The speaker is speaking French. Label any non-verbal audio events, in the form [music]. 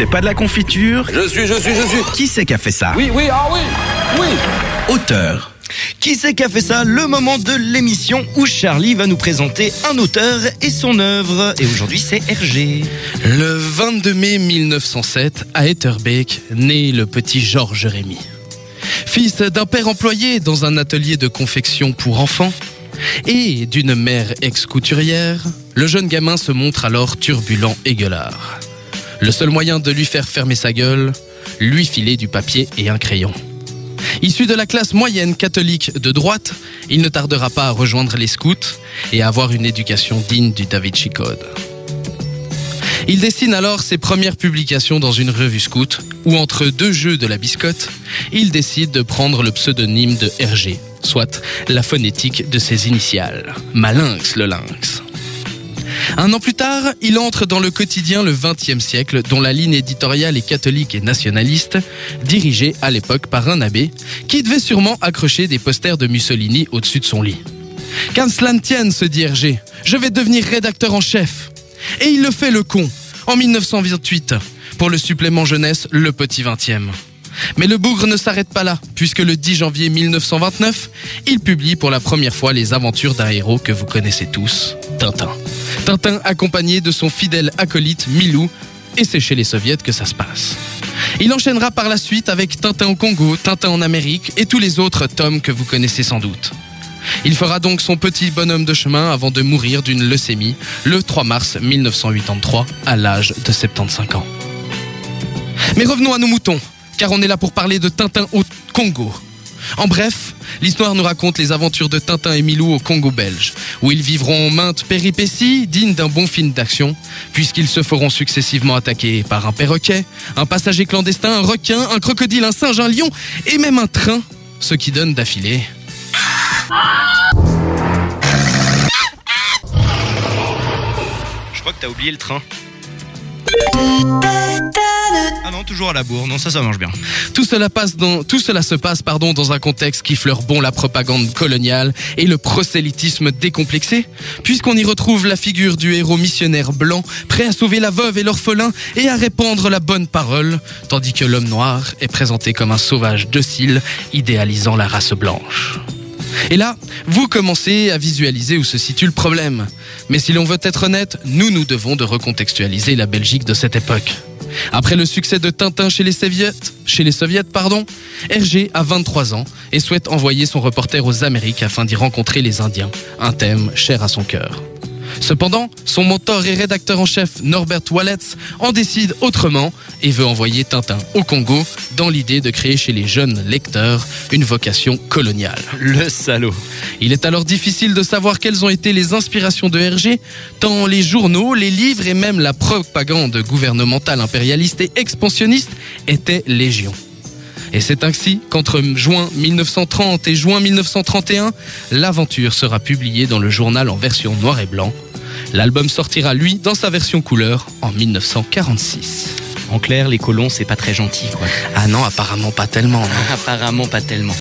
C'est pas de la confiture Je suis, je suis, je suis. Qui c'est qui a fait ça Oui, oui, ah oui, oui. Auteur. Qui c'est qui a fait ça Le moment de l'émission où Charlie va nous présenter un auteur et son œuvre. Et aujourd'hui, c'est Hergé. Le 22 mai 1907, à Etterbeek, naît le petit Georges Rémy. Fils d'un père employé dans un atelier de confection pour enfants et d'une mère ex-couturière, le jeune gamin se montre alors turbulent et gueulard. Le seul moyen de lui faire fermer sa gueule, lui filer du papier et un crayon. Issu de la classe moyenne catholique de droite, il ne tardera pas à rejoindre les scouts et à avoir une éducation digne du David Chicode. Il dessine alors ses premières publications dans une revue scout, où entre deux jeux de la biscotte, il décide de prendre le pseudonyme de Hergé, soit la phonétique de ses initiales, Malinx le lynx. Un an plus tard, il entre dans le quotidien Le XXe siècle, dont la ligne éditoriale est catholique et nationaliste, dirigée à l'époque par un abbé, qui devait sûrement accrocher des posters de Mussolini au-dessus de son lit. Qu'un cela ne tienne, se dit Hergé, je vais devenir rédacteur en chef. Et il le fait le con, en 1928, pour le supplément jeunesse Le Petit 20e. Mais le bougre ne s'arrête pas là, puisque le 10 janvier 1929, il publie pour la première fois les aventures d'un héros que vous connaissez tous, Tintin. Tintin accompagné de son fidèle acolyte Milou, et c'est chez les soviets que ça se passe. Il enchaînera par la suite avec Tintin au Congo, Tintin en Amérique et tous les autres tomes que vous connaissez sans doute. Il fera donc son petit bonhomme de chemin avant de mourir d'une leucémie le 3 mars 1983 à l'âge de 75 ans. Mais revenons à nos moutons, car on est là pour parler de Tintin au Congo. En bref, l'histoire nous raconte les aventures de Tintin et Milou au Congo belge, où ils vivront maintes péripéties dignes d'un bon film d'action, puisqu'ils se feront successivement attaquer par un perroquet, un passager clandestin, un requin, un crocodile, un singe, un lion et même un train, ce qui donne d'affilée Je crois que t'as oublié le train. Ah non, toujours à la bourre. Non, ça, ça marche bien. Tout cela, tout cela se passe pardon, dans un contexte qui fleure bon la propagande coloniale et le prosélytisme décomplexé, puisqu'on y retrouve la figure du héros missionnaire blanc, prêt à sauver la veuve et l'orphelin et à répandre la bonne parole, tandis que l'homme noir est présenté comme un sauvage docile, idéalisant la race blanche. Et là, vous commencez à visualiser où se situe le problème. Mais si l'on veut être honnête, nous nous devons de recontextualiser la Belgique de cette époque. Après le succès de Tintin chez les Soviets, chez Hergé a 23 ans et souhaite envoyer son reporter aux Amériques afin d'y rencontrer les Indiens, un thème cher à son cœur. Cependant, son mentor et rédacteur en chef Norbert Walletz en décide autrement et veut envoyer Tintin au Congo dans l'idée de créer chez les jeunes lecteurs une vocation coloniale. Le salaud. Il est alors difficile de savoir quelles ont été les inspirations de Hergé, tant les journaux, les livres et même la propagande gouvernementale impérialiste et expansionniste étaient légion. Et c'est ainsi qu'entre juin 1930 et juin 1931, l'aventure sera publiée dans le journal en version noir et blanc. L'album sortira, lui, dans sa version couleur en 1946. En clair, les colons, c'est pas très gentil, quoi. Ah non, apparemment pas tellement. [laughs] Apparemment pas tellement.